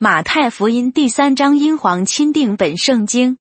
马太福音第三章，英皇钦定本圣经。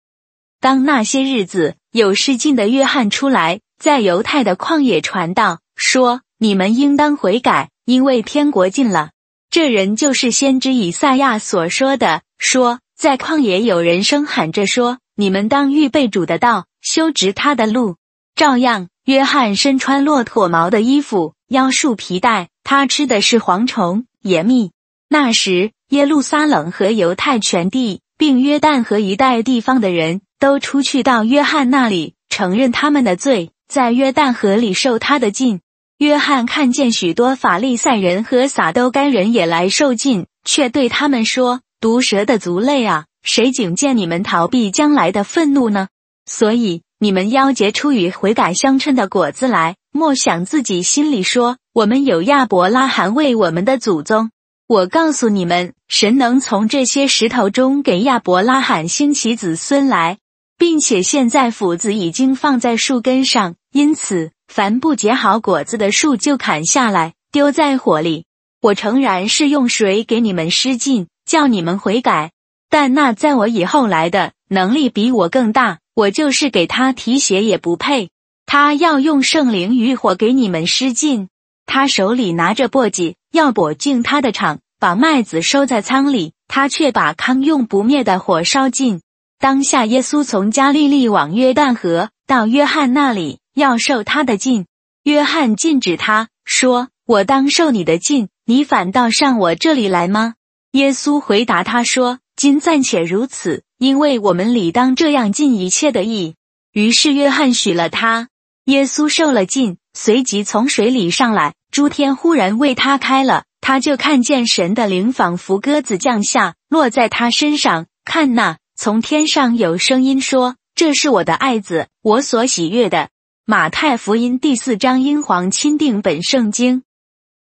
当那些日子，有失禁的约翰出来，在犹太的旷野传道，说：“你们应当悔改，因为天国近了。”这人就是先知以赛亚所说的，说在旷野有人声喊着说：“你们当预备主的道，修直他的路。”照样，约翰身穿骆驼毛的衣服，腰束皮带，他吃的是蝗虫、野蜜。那时。耶路撒冷和犹太全地，并约旦河一带地方的人都出去到约翰那里，承认他们的罪，在约旦河里受他的禁。约翰看见许多法利赛人和撒都该人也来受禁，却对他们说：“毒蛇的族类啊，谁警戒你们逃避将来的愤怒呢？所以你们要结出与悔改相称的果子来，莫想自己心里说：我们有亚伯拉罕为我们的祖宗。”我告诉你们，神能从这些石头中给亚伯拉罕兴起子孙来，并且现在斧子已经放在树根上，因此凡不结好果子的树就砍下来丢在火里。我诚然是用水给你们施浸，叫你们悔改，但那在我以后来的能力比我更大，我就是给他提鞋也不配。他要用圣灵与火给你们施浸，他手里拿着簸箕。要跛进他的场，把麦子收在仓里，他却把糠用不灭的火烧尽。当下，耶稣从加利利往约旦河到约翰那里，要受他的禁。约翰禁止他说：“我当受你的禁，你反倒上我这里来吗？”耶稣回答他说：“今暂且如此，因为我们理当这样尽一切的意。”于是约翰许了他。耶稣受了禁，随即从水里上来。诸天忽然为他开了，他就看见神的灵仿佛鸽子降下，落在他身上。看那，从天上有声音说：“这是我的爱子，我所喜悦的。”马太福音第四章，英皇钦定本圣经。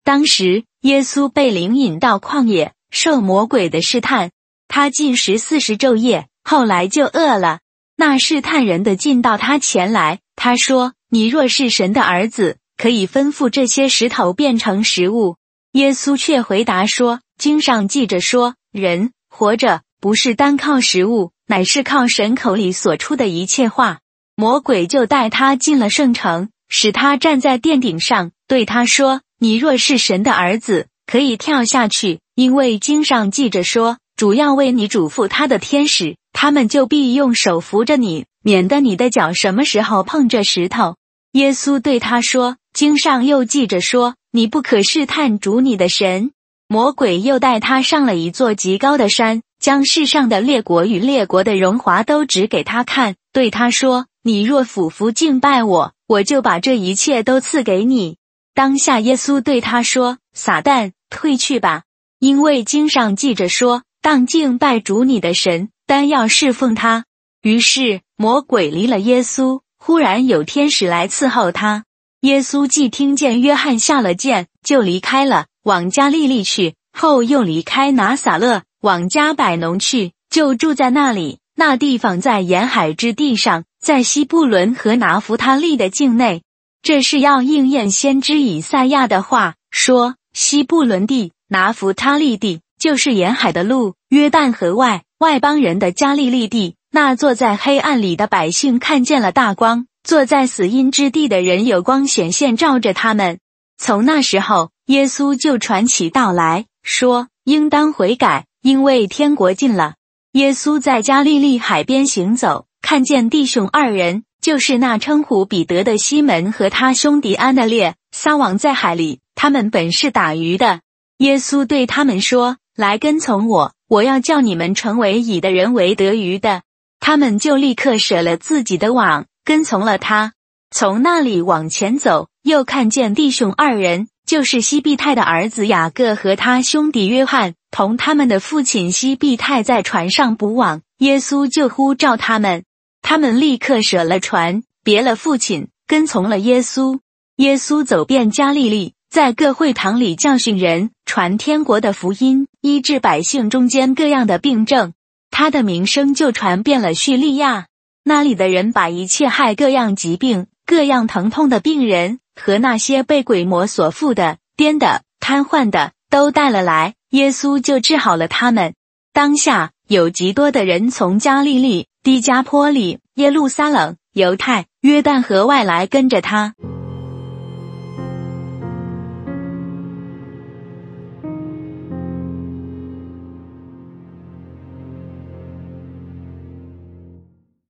当时，耶稣被灵引到旷野，受魔鬼的试探。他进食四十昼夜，后来就饿了。那试探人的进到他前来，他说：“你若是神的儿子。”可以吩咐这些石头变成食物。耶稣却回答说：“经上记着说，人活着不是单靠食物，乃是靠神口里所出的一切话。”魔鬼就带他进了圣城，使他站在殿顶上，对他说：“你若是神的儿子，可以跳下去，因为经上记着说，主要为你嘱咐他的天使，他们就必用手扶着你，免得你的脚什么时候碰着石头。”耶稣对他说。经上又记着说：“你不可试探主你的神。”魔鬼又带他上了一座极高的山，将世上的列国与列国的荣华都指给他看，对他说：“你若俯伏敬拜我，我就把这一切都赐给你。”当下耶稣对他说：“撒旦，退去吧，因为经上记着说，当敬拜主你的神，单要侍奉他。”于是魔鬼离了耶稣，忽然有天使来伺候他。耶稣既听见约翰下了剑，就离开了，往加利利去。后又离开拿撒勒，往加百农去，就住在那里。那地方在沿海之地上，在西布伦和拿弗他利的境内。这是要应验先知以赛亚的话，说西布伦地、拿弗他利地，就是沿海的路，约旦河外外邦人的加利利地。那坐在黑暗里的百姓看见了大光。坐在死荫之地的人有光显现照着他们。从那时候，耶稣就传起道来说：“应当悔改，因为天国近了。”耶稣在加利利海边行走，看见弟兄二人，就是那称呼彼得的西门和他兄弟安德烈，撒网在海里。他们本是打鱼的。耶稣对他们说：“来跟从我，我要叫你们成为以的人为得鱼的。”他们就立刻舍了自己的网。跟从了他，从那里往前走，又看见弟兄二人，就是西庇太的儿子雅各和他兄弟约翰，同他们的父亲西庇太在船上捕网。耶稣就呼召他们，他们立刻舍了船，别了父亲，跟从了耶稣。耶稣走遍加利利，在各会堂里教训人，传天国的福音，医治百姓中间各样的病症。他的名声就传遍了叙利亚。那里的人把一切害各样疾病、各样疼痛的病人和那些被鬼魔所附的、癫的、瘫痪的都带了来，耶稣就治好了他们。当下有极多的人从加利利、低加坡里、耶路撒冷、犹太、约旦河外来跟着他。